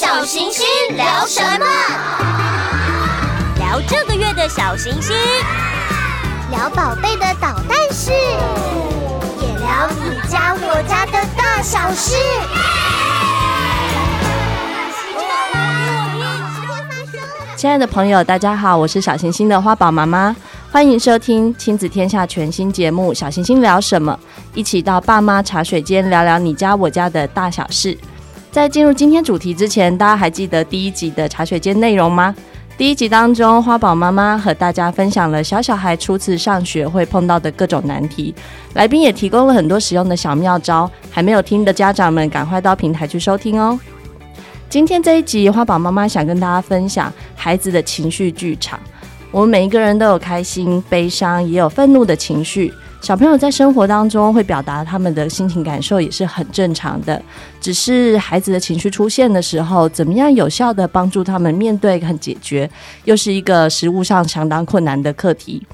小行星聊什么？聊这个月的小行星，聊宝贝的捣蛋事，也聊你家我家的大小事。亲爱的朋友，大家好，我是小行星的花宝妈妈，欢迎收听亲子天下全新节目《小行星聊什么》，一起到爸妈茶水间聊聊你家我家的大小事。在进入今天主题之前，大家还记得第一集的茶水间内容吗？第一集当中，花宝妈妈和大家分享了小小孩初次上学会碰到的各种难题，来宾也提供了很多实用的小妙招，还没有听的家长们，赶快到平台去收听哦。今天这一集，花宝妈妈想跟大家分享孩子的情绪剧场。我们每一个人都有开心、悲伤，也有愤怒的情绪。小朋友在生活当中会表达他们的心情感受，也是很正常的。只是孩子的情绪出现的时候，怎么样有效地帮助他们面对和解决，又是一个实务上相当困难的课题。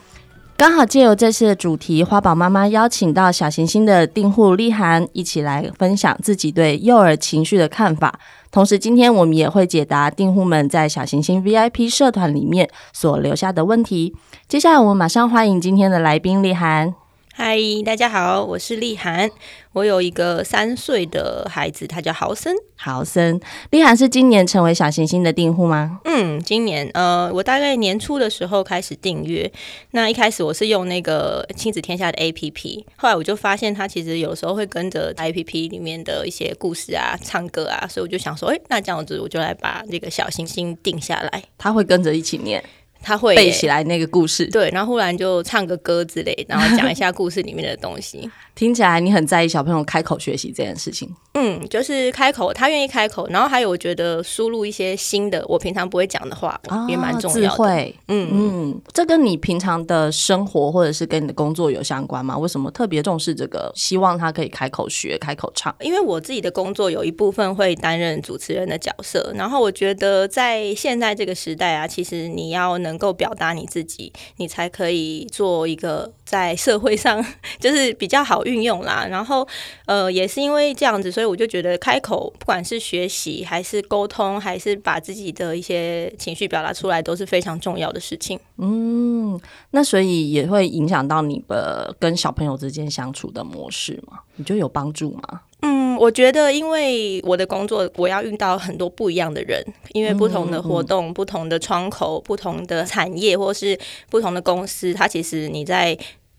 刚好借由这次的主题，花宝妈妈邀请到小行星的订户丽涵一起来分享自己对幼儿情绪的看法。同时，今天我们也会解答订户们在小行星 VIP 社团里面所留下的问题。接下来，我们马上欢迎今天的来宾丽涵。嗨，大家好，我是丽涵。我有一个三岁的孩子，他叫豪森。豪森，丽涵是今年成为小行星的订户吗？嗯，今年呃，我大概年初的时候开始订阅。那一开始我是用那个亲子天下的 APP，后来我就发现他其实有时候会跟着 APP 里面的一些故事啊、唱歌啊，所以我就想说，哎，那这样子我就来把这个小行星定下来。他会跟着一起念。他会背起来那个故事，对，然后忽然就唱个歌之类，然后讲一下故事里面的东西。听起来你很在意小朋友开口学习这件事情。嗯，就是开口，他愿意开口，然后还有我觉得输入一些新的我平常不会讲的话，哦、也蛮重要的。智慧，嗯嗯，这跟你平常的生活或者是跟你的工作有相关吗？为什么特别重视这个？希望他可以开口学、开口唱？因为我自己的工作有一部分会担任主持人的角色，然后我觉得在现在这个时代啊，其实你要能够表达你自己，你才可以做一个在社会上 就是比较好运用啦。然后呃，也是因为这样子，所以。我就觉得开口，不管是学习还是沟通，还是把自己的一些情绪表达出来，都是非常重要的事情。嗯，那所以也会影响到你的跟小朋友之间相处的模式吗？你觉得有帮助吗？嗯，我觉得因为我的工作，我要遇到很多不一样的人，因为不同的活动、嗯嗯、不同的窗口、不同的产业，或是不同的公司，它其实你在。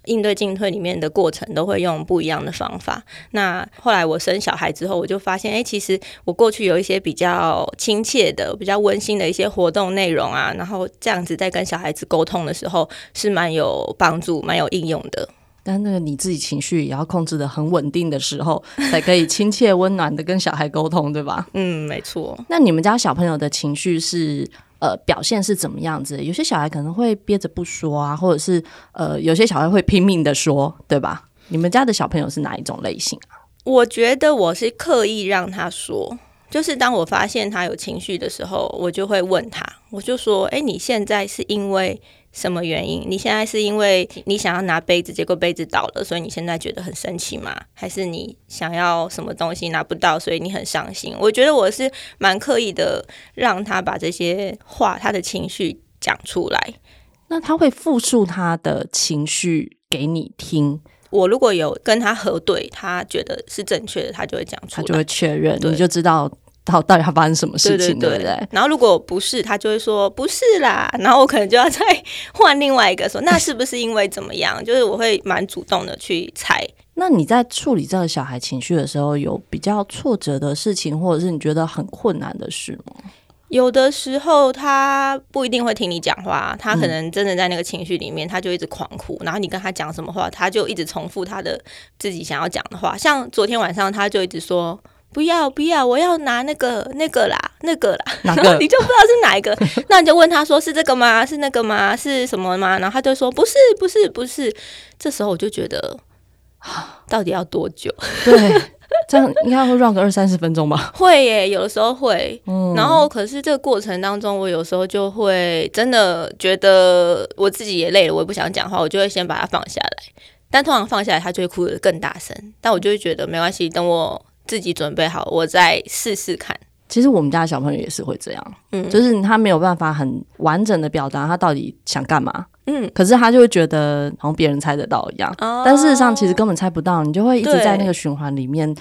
应对进退里面的过程都会用不一样的方法。那后来我生小孩之后，我就发现，哎，其实我过去有一些比较亲切的、比较温馨的一些活动内容啊，然后这样子在跟小孩子沟通的时候是蛮有帮助、蛮有应用的。但那个你自己情绪也要控制的很稳定的时候，才可以亲切温暖的跟小孩沟通，对吧？嗯，没错。那你们家小朋友的情绪是？呃，表现是怎么样子？有些小孩可能会憋着不说啊，或者是呃，有些小孩会拼命的说，对吧？你们家的小朋友是哪一种类型啊？我觉得我是刻意让他说，就是当我发现他有情绪的时候，我就会问他，我就说：“哎，你现在是因为？”什么原因？你现在是因为你想要拿杯子，结果杯子倒了，所以你现在觉得很生气吗？还是你想要什么东西拿不到，所以你很伤心？我觉得我是蛮刻意的，让他把这些话、他的情绪讲出来。那他会复述他的情绪给你听。我如果有跟他核对，他觉得是正确的，他就会讲出来，他就会确认，你就知道。到到底他发生什么事情，对不对？然后如果不是，他就会说不是啦。然后我可能就要再换另外一个说，那是不是因为怎么样？就是我会蛮主动的去猜。那你在处理这个小孩情绪的时候，有比较挫折的事情，或者是你觉得很困难的事吗？有的时候他不一定会听你讲话，他可能真的在那个情绪里面，他就一直狂哭。然后你跟他讲什么话，他就一直重复他的自己想要讲的话。像昨天晚上，他就一直说。不要不要！我要拿那个那个啦，那个啦。然后你就不知道是哪一个，那你就问他说：“是这个吗？是那个吗？是什么吗？”然后他就说：“不是，不是，不是。”这时候我就觉得，到底要多久？对，这样应该会 run 个二三十分钟吧。会耶，有的时候会。嗯。然后，可是这个过程当中，我有时候就会真的觉得我自己也累了，我也不想讲话，我就会先把它放下来。但通常放下来，他就会哭得更大声。但我就会觉得没关系，等我。自己准备好，我再试试看。其实我们家的小朋友也是会这样，嗯，就是他没有办法很完整的表达他到底想干嘛，嗯，可是他就会觉得好像别人猜得到一样，哦，但事实上其实根本猜不到，你就会一直在那个循环里面，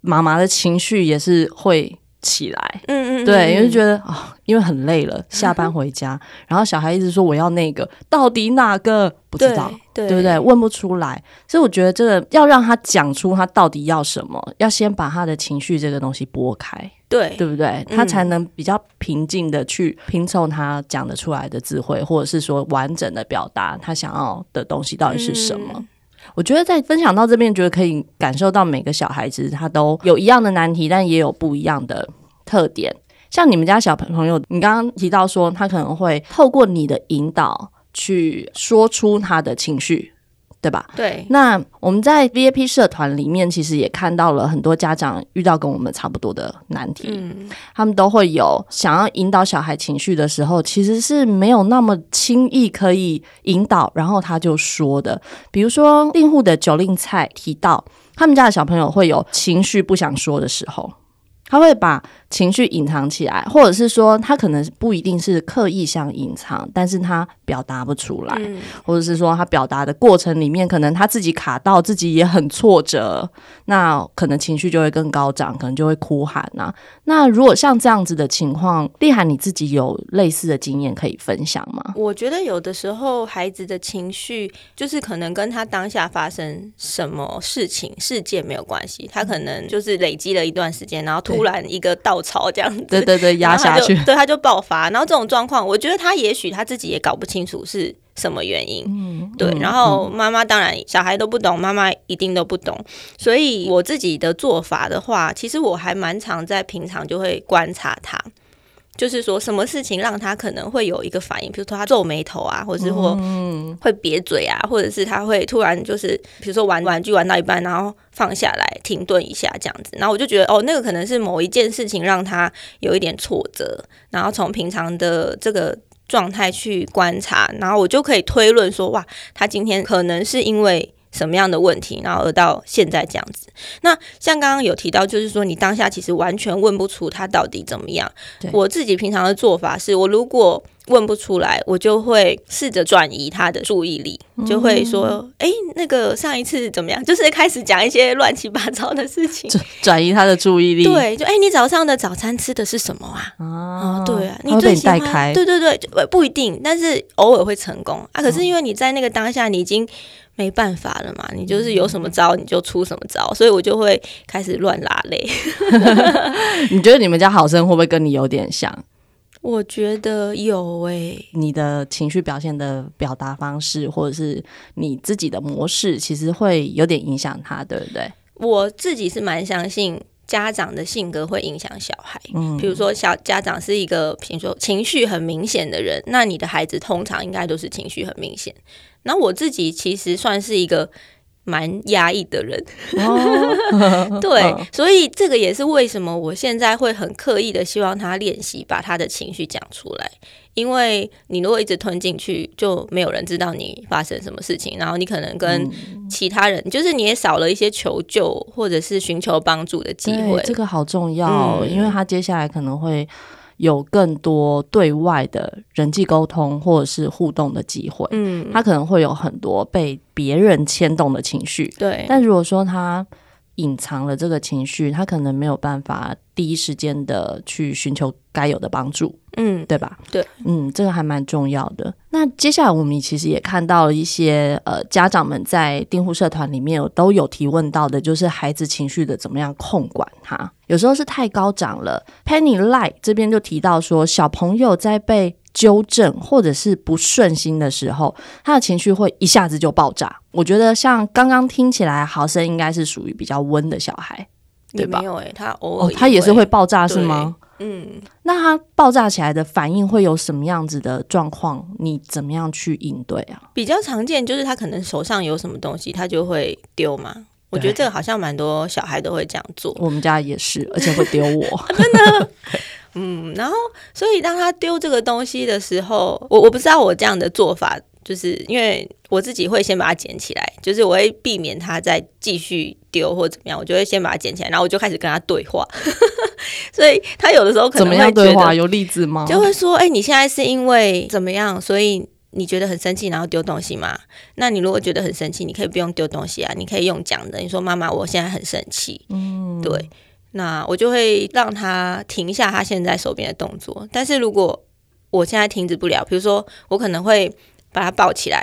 妈妈的情绪也是会起来，嗯嗯，对，因为觉得啊。哦因为很累了，下班回家，嗯、然后小孩一直说我要那个，到底哪个不知道，对，对不对？问不出来，所以我觉得这个要让他讲出他到底要什么，要先把他的情绪这个东西拨开，对，对不对？他才能比较平静的去拼凑他讲得出来的智慧，或者是说完整的表达他想要的东西到底是什么。我觉得在分享到这边，觉得可以感受到每个小孩子他都有一样的难题，但也有不一样的特点。像你们家小朋友，你刚刚提到说他可能会透过你的引导去说出他的情绪，对吧？对。那我们在 VIP 社团里面，其实也看到了很多家长遇到跟我们差不多的难题。嗯。他们都会有想要引导小孩情绪的时候，其实是没有那么轻易可以引导，然后他就说的。比如说订户的九令菜提到，他们家的小朋友会有情绪不想说的时候。他会把情绪隐藏起来，或者是说他可能不一定是刻意想隐藏，但是他表达不出来，嗯、或者是说他表达的过程里面，可能他自己卡到，自己也很挫折，那可能情绪就会更高涨，可能就会哭喊啊。那如果像这样子的情况，丽涵你自己有类似的经验可以分享吗？我觉得有的时候孩子的情绪就是可能跟他当下发生什么事情事件没有关系，他可能就是累积了一段时间，然后突突然一个稻草这样子，对对对，压下去，对，他就爆发。然后这种状况，我觉得他也许他自己也搞不清楚是什么原因。嗯，对。然后妈妈当然小孩都不懂，妈妈一定都不懂。所以我自己的做法的话，其实我还蛮常在平常就会观察他。就是说，什么事情让他可能会有一个反应，比如说他皱眉头啊，或者是或会瘪嘴啊，或者是他会突然就是，比如说玩玩具玩到一半，然后放下来停顿一下这样子，然后我就觉得哦，那个可能是某一件事情让他有一点挫折，然后从平常的这个状态去观察，然后我就可以推论说，哇，他今天可能是因为。什么样的问题，然后而到现在这样子。那像刚刚有提到，就是说你当下其实完全问不出他到底怎么样。我自己平常的做法是，我如果问不出来，我就会试着转移他的注意力，就会说：“哎、嗯，那个上一次怎么样？” 就是开始讲一些乱七八糟的事情，转移他的注意力。对，就哎，你早上的早餐吃的是什么啊？哦，对啊，你最喜欢？对对对，不一定，但是偶尔会成功啊。可是因为你在那个当下，你已经。没办法了嘛，你就是有什么招你就出什么招，所以我就会开始乱拉嘞。你觉得你们家好生会不会跟你有点像？我觉得有诶、欸，你的情绪表现的表达方式，或者是你自己的模式，其实会有点影响他，对不对？我自己是蛮相信家长的性格会影响小孩。嗯，比如说小家长是一个，比如说情绪很明显的人，那你的孩子通常应该都是情绪很明显。那我自己其实算是一个蛮压抑的人，哦、对，所以这个也是为什么我现在会很刻意的希望他练习把他的情绪讲出来，因为你如果一直吞进去，就没有人知道你发生什么事情，然后你可能跟其他人，嗯、就是你也少了一些求救或者是寻求帮助的机会，这个好重要，嗯、因为他接下来可能会。有更多对外的人际沟通或者是互动的机会，嗯，他可能会有很多被别人牵动的情绪，对。但如果说他隐藏了这个情绪，他可能没有办法第一时间的去寻求该有的帮助，嗯，对吧？对，嗯，这个还蛮重要的。那接下来我们其实也看到了一些呃家长们在订户社团里面有都有提问到的，就是孩子情绪的怎么样控管他，有时候是太高涨了。Penny Light 这边就提到说，小朋友在被纠正或者是不顺心的时候，他的情绪会一下子就爆炸。我觉得像刚刚听起来，豪生应该是属于比较温的小孩，对吧？没有诶、欸，他偶尔、哦、他也是会爆炸是吗？嗯，那他爆炸起来的反应会有什么样子的状况？你怎么样去应对啊？比较常见就是他可能手上有什么东西，他就会丢嘛。我觉得这个好像蛮多小孩都会这样做。我们家也是，而且会丢我，真的。嗯，然后所以当他丢这个东西的时候，我我不知道我这样的做法，就是因为我自己会先把它捡起来，就是我会避免他再继续丢或怎么样，我就会先把它捡起来，然后我就开始跟他对话。所以他有的时候可能会怎么样对话？有例子吗？就会说：“哎、欸，你现在是因为怎么样？所以你觉得很生气，然后丢东西吗？那你如果觉得很生气，你可以不用丢东西啊，你可以用讲的。你说妈妈，我现在很生气。嗯，对。那我就会让他停下他现在手边的动作。但是如果我现在停止不了，比如说我可能会把他抱起来。”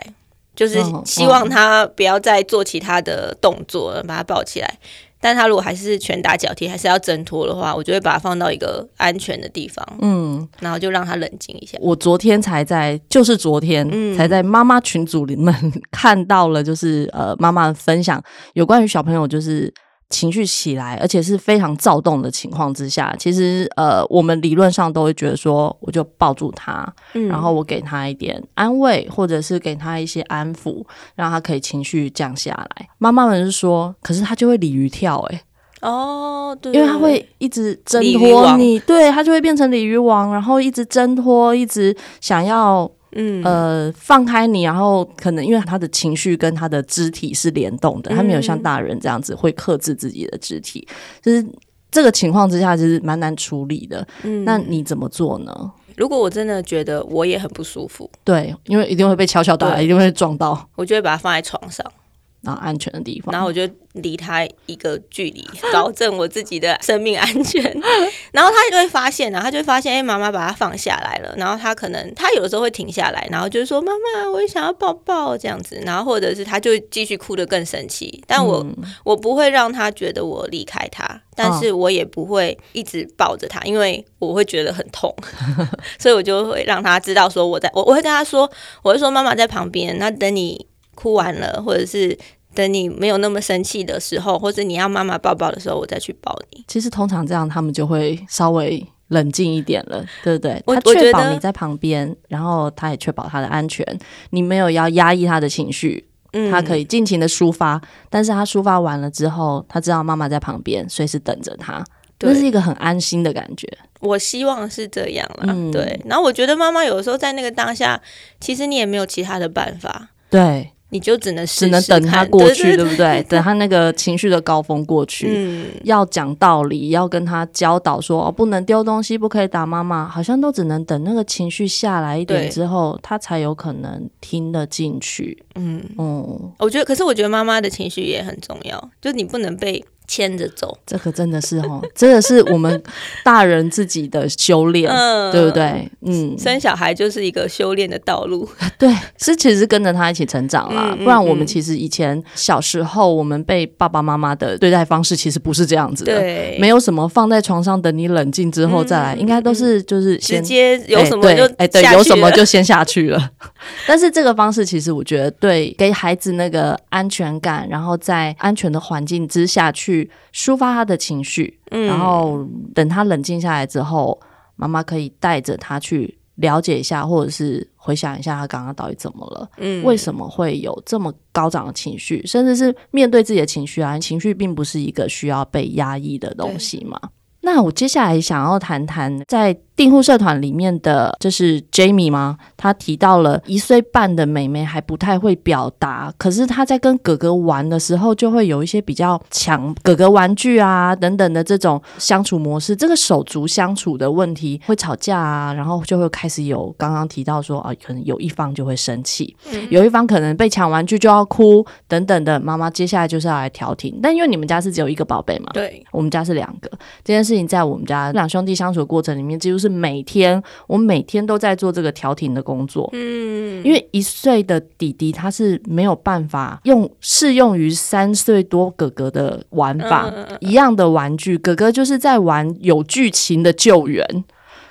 就是希望他不要再做其他的动作了，把他抱起来。但他如果还是拳打脚踢，还是要挣脱的话，我就会把他放到一个安全的地方，嗯，然后就让他冷静一下。我昨天才在，就是昨天、嗯、才在妈妈群组里面 看到了，就是呃，妈妈分享有关于小朋友就是。情绪起来，而且是非常躁动的情况之下，其实呃，我们理论上都会觉得说，我就抱住他，嗯，然后我给他一点安慰，或者是给他一些安抚，让他可以情绪降下来。妈妈们是说，可是他就会鲤鱼跳，欸，哎，哦，对，因为他会一直挣脱你，对，他就会变成鲤鱼王，然后一直挣脱，一直想要。嗯，呃，放开你，然后可能因为他的情绪跟他的肢体是联动的，嗯、他没有像大人这样子会克制自己的肢体，就是这个情况之下，其实蛮难处理的。嗯，那你怎么做呢？如果我真的觉得我也很不舒服，对，因为一定会被敲敲打，一定会撞到，我就会把它放在床上。然后安全的地方，然后我就离他一个距离，保证我自己的生命安全。然后他就会发现，然后他就会发现，哎，妈妈把他放下来了。然后他可能他有的时候会停下来，然后就说：“妈妈，我也想要抱抱。”这样子，然后或者是他就继续哭得更生气。但我、嗯、我不会让他觉得我离开他，但是我也不会一直抱着他，因为我会觉得很痛。所以我就会让他知道说我在，我我会跟他说，我会说妈妈在旁边，那等你。哭完了，或者是等你没有那么生气的时候，或者你要妈妈抱抱的时候，我再去抱你。其实通常这样，他们就会稍微冷静一点了，对不对？他确保你在旁边，然后他也确保他的安全。你没有要压抑他的情绪，嗯，他可以尽情的抒发。但是他抒发完了之后，他知道妈妈在旁边，随时等着他，那是一个很安心的感觉。我希望是这样啦，嗯，对。然后我觉得妈妈有的时候在那个当下，其实你也没有其他的办法，对。你就只能只能等他过去，对，不对？等他那个情绪的高峰过 去，嗯，要讲道理，要跟他教导说，哦，不能丢东西，不可以打妈妈，好像都只能等那个情绪下来一点之后，他才有可能听得进去。嗯嗯，我觉得，可是我觉得妈妈的情绪也很重要，就你不能被。牵着走，这可真的是哦，真的是我们大人自己的修炼，嗯、对不对？嗯，生小孩就是一个修炼的道路，对，是其实跟着他一起成长啦。嗯、不然我们其实以前小时候，我们被爸爸妈妈的对待方式其实不是这样子的，对，没有什么放在床上等你冷静之后再来，嗯、应该都是就是直接有什么就哎、欸、对，有什么就先下去了。但是这个方式其实我觉得对给孩子那个安全感，然后在安全的环境之下去。去抒发他的情绪，嗯，然后等他冷静下来之后，妈妈可以带着他去了解一下，或者是回想一下他刚刚到底怎么了，嗯，为什么会有这么高涨的情绪，甚至是面对自己的情绪啊，情绪并不是一个需要被压抑的东西嘛。那我接下来想要谈谈在订户社团里面的，这是 Jamie 吗？他提到了一岁半的妹妹还不太会表达，可是他在跟哥哥玩的时候，就会有一些比较抢哥哥玩具啊等等的这种相处模式。这个手足相处的问题会吵架啊，然后就会开始有刚刚提到说啊，可能有一方就会生气，嗯、有一方可能被抢玩具就要哭等等的。妈妈接下来就是要来调停，但因为你们家是只有一个宝贝嘛，对，我们家是两个，这件事情在我们家两兄弟相处的过程里面，几乎是每天，我每天都在做这个调停的工作。嗯，因为一岁的弟弟他是没有办法用适用于三岁多哥哥的玩法，嗯、一样的玩具，哥哥就是在玩有剧情的救援，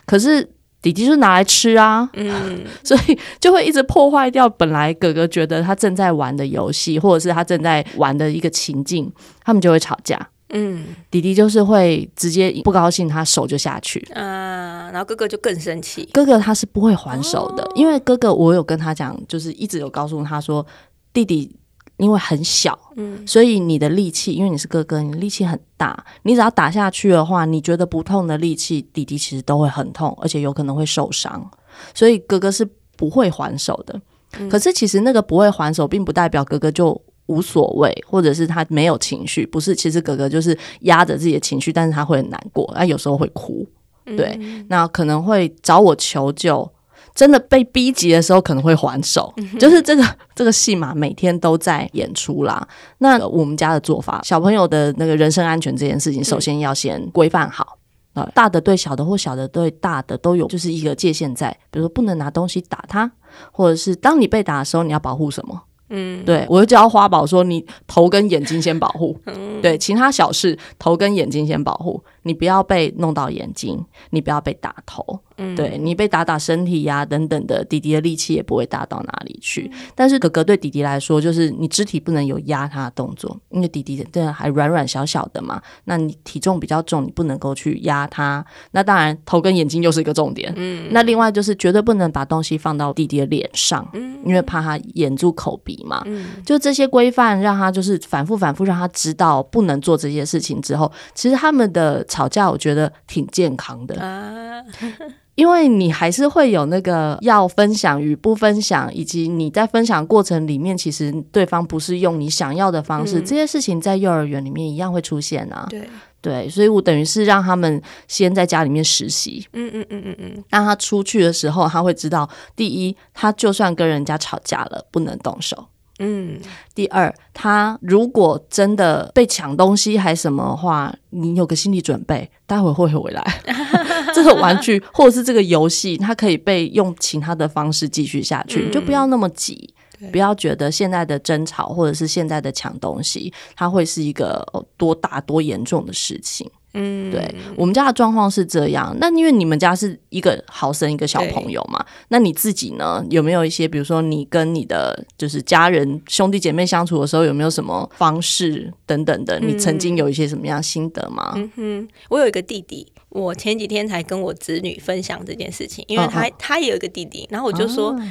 可是弟弟就拿来吃啊。嗯，所以就会一直破坏掉本来哥哥觉得他正在玩的游戏，或者是他正在玩的一个情境，他们就会吵架。嗯，弟弟就是会直接不高兴，他手就下去啊，然后哥哥就更生气。哥哥他是不会还手的，哦、因为哥哥我有跟他讲，就是一直有告诉他说，弟弟因为很小，嗯，所以你的力气，因为你是哥哥，你力气很大，你只要打下去的话，你觉得不痛的力气，弟弟其实都会很痛，而且有可能会受伤，所以哥哥是不会还手的。嗯、可是其实那个不会还手，并不代表哥哥就。无所谓，或者是他没有情绪，不是，其实哥哥就是压着自己的情绪，但是他会很难过，他有时候会哭，对，嗯、那可能会找我求救，真的被逼急的时候可能会还手，嗯、就是这个这个戏码每天都在演出啦。那我们家的做法，小朋友的那个人身安全这件事情，首先要先规范好。啊，大的对小的或小的对大的都有就是一个界限在，比如说不能拿东西打他，或者是当你被打的时候，你要保护什么？嗯，对，我就教花宝说，你头跟眼睛先保护，嗯、对，其他小事头跟眼睛先保护，你不要被弄到眼睛，你不要被打头。对，你被打打身体呀、啊、等等的，弟弟的力气也不会大到哪里去。但是哥哥对弟弟来说，就是你肢体不能有压他的动作，因为弟弟真的还软软小小的嘛。那你体重比较重，你不能够去压他。那当然，头跟眼睛又是一个重点。嗯，那另外就是绝对不能把东西放到弟弟的脸上，嗯，因为怕他掩住口鼻嘛。嗯，就这些规范，让他就是反复反复让他知道不能做这些事情之后，其实他们的吵架，我觉得挺健康的啊。因为你还是会有那个要分享与不分享，以及你在分享过程里面，其实对方不是用你想要的方式，嗯、这些事情在幼儿园里面一样会出现啊。对对，所以我等于是让他们先在家里面实习，嗯嗯嗯嗯嗯，让他出去的时候，他会知道，第一，他就算跟人家吵架了，不能动手。嗯，第二，他如果真的被抢东西还什么的话，你有个心理准备，待会会回来。这个玩具或者是这个游戏，它可以被用其他的方式继续下去，嗯、你就不要那么急，不要觉得现在的争吵或者是现在的抢东西，它会是一个多大多严重的事情。嗯，对，我们家的状况是这样。那因为你们家是一个好生一个小朋友嘛，那你自己呢？有没有一些，比如说你跟你的就是家人兄弟姐妹相处的时候，有没有什么方式等等的？你曾经有一些什么样心得吗？嗯哼，我有一个弟弟，我前几天才跟我子女分享这件事情，因为他、哦、他也有一个弟弟，然后我就说。哦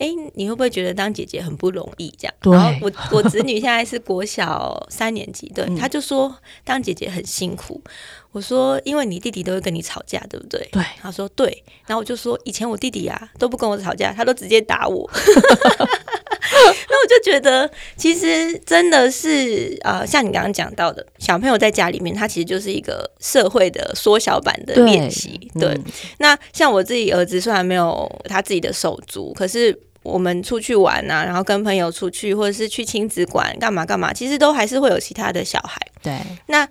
哎，你会不会觉得当姐姐很不容易？这样，对然后我我子女现在是国小三年级，对，嗯、他就说当姐姐很辛苦。我说，因为你弟弟都会跟你吵架，对不对？对，他说对。然后我就说，以前我弟弟啊都不跟我吵架，他都直接打我。那我就觉得，其实真的是呃，像你刚刚讲到的，小朋友在家里面，他其实就是一个社会的缩小版的练习。对，对嗯、那像我自己儿子，虽然没有他自己的手足，可是我们出去玩啊，然后跟朋友出去，或者是去亲子馆干嘛干嘛，其实都还是会有其他的小孩。对，那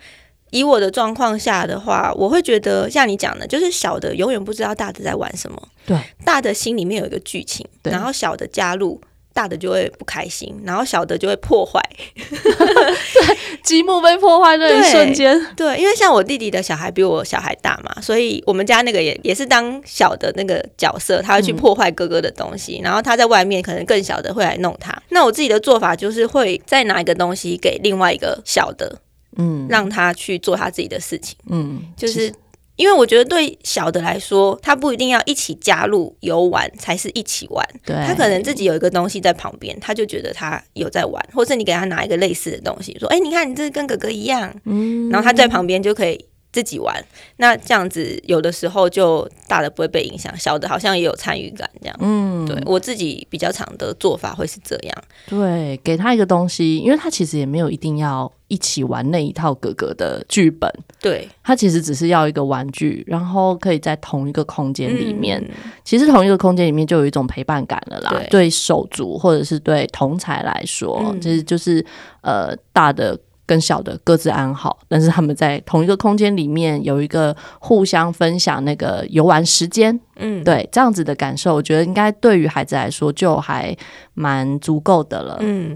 以我的状况下的话，我会觉得像你讲的，就是小的永远不知道大的在玩什么。对，大的心里面有一个剧情，然后小的加入。大的就会不开心，然后小的就会破坏，对，积木被破坏那一瞬间，对，因为像我弟弟的小孩比我小孩大嘛，所以我们家那个也也是当小的那个角色，他会去破坏哥哥的东西，嗯、然后他在外面可能更小的会来弄他。那我自己的做法就是会再拿一个东西给另外一个小的，嗯，让他去做他自己的事情，嗯，就是。因为我觉得对小的来说，他不一定要一起加入游玩才是一起玩，对他可能自己有一个东西在旁边，他就觉得他有在玩，或是你给他拿一个类似的东西，说：“哎，你看你这跟哥哥一样。”嗯，然后他在旁边就可以。自己玩，那这样子有的时候就大的不会被影响，小的好像也有参与感，这样。嗯，对我自己比较常的做法会是这样。对，给他一个东西，因为他其实也没有一定要一起玩那一套哥哥的剧本。对，他其实只是要一个玩具，然后可以在同一个空间里面。嗯、其实同一个空间里面就有一种陪伴感了啦。对，对手足或者是对同才来说，嗯、其实就是呃大的。跟小的各自安好，但是他们在同一个空间里面有一个互相分享那个游玩时间，嗯，对，这样子的感受，我觉得应该对于孩子来说就还蛮足够的了，嗯。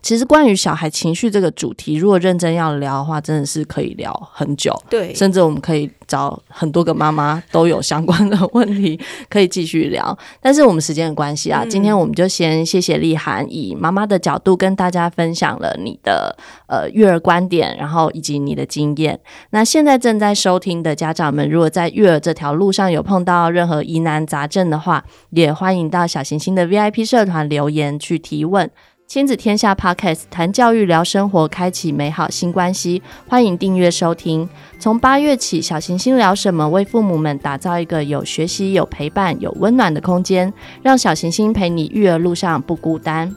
其实关于小孩情绪这个主题，如果认真要聊的话，真的是可以聊很久。对，甚至我们可以找很多个妈妈都有相关的问题 可以继续聊。但是我们时间的关系啊，嗯、今天我们就先谢谢丽涵以妈妈的角度跟大家分享了你的呃育儿观点，然后以及你的经验。那现在正在收听的家长们，如果在育儿这条路上有碰到任何疑难杂症的话，也欢迎到小行星的 VIP 社团留言去提问。亲子天下 Podcast 谈教育聊生活，开启美好新关系。欢迎订阅收听。从八月起，小行星聊什么为父母们打造一个有学习、有陪伴、有温暖的空间，让小行星陪你育儿路上不孤单。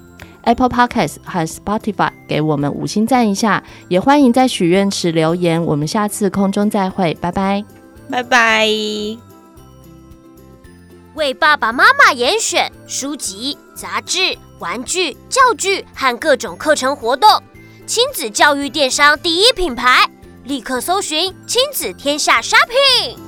Apple Podcast 和 Spotify 给我们五星赞一下，也欢迎在许愿池留言。我们下次空中再会，拜拜，拜拜。为爸爸妈妈严选书籍、杂志、玩具、教具和各种课程活动，亲子教育电商第一品牌，立刻搜寻亲子天下 Shopping。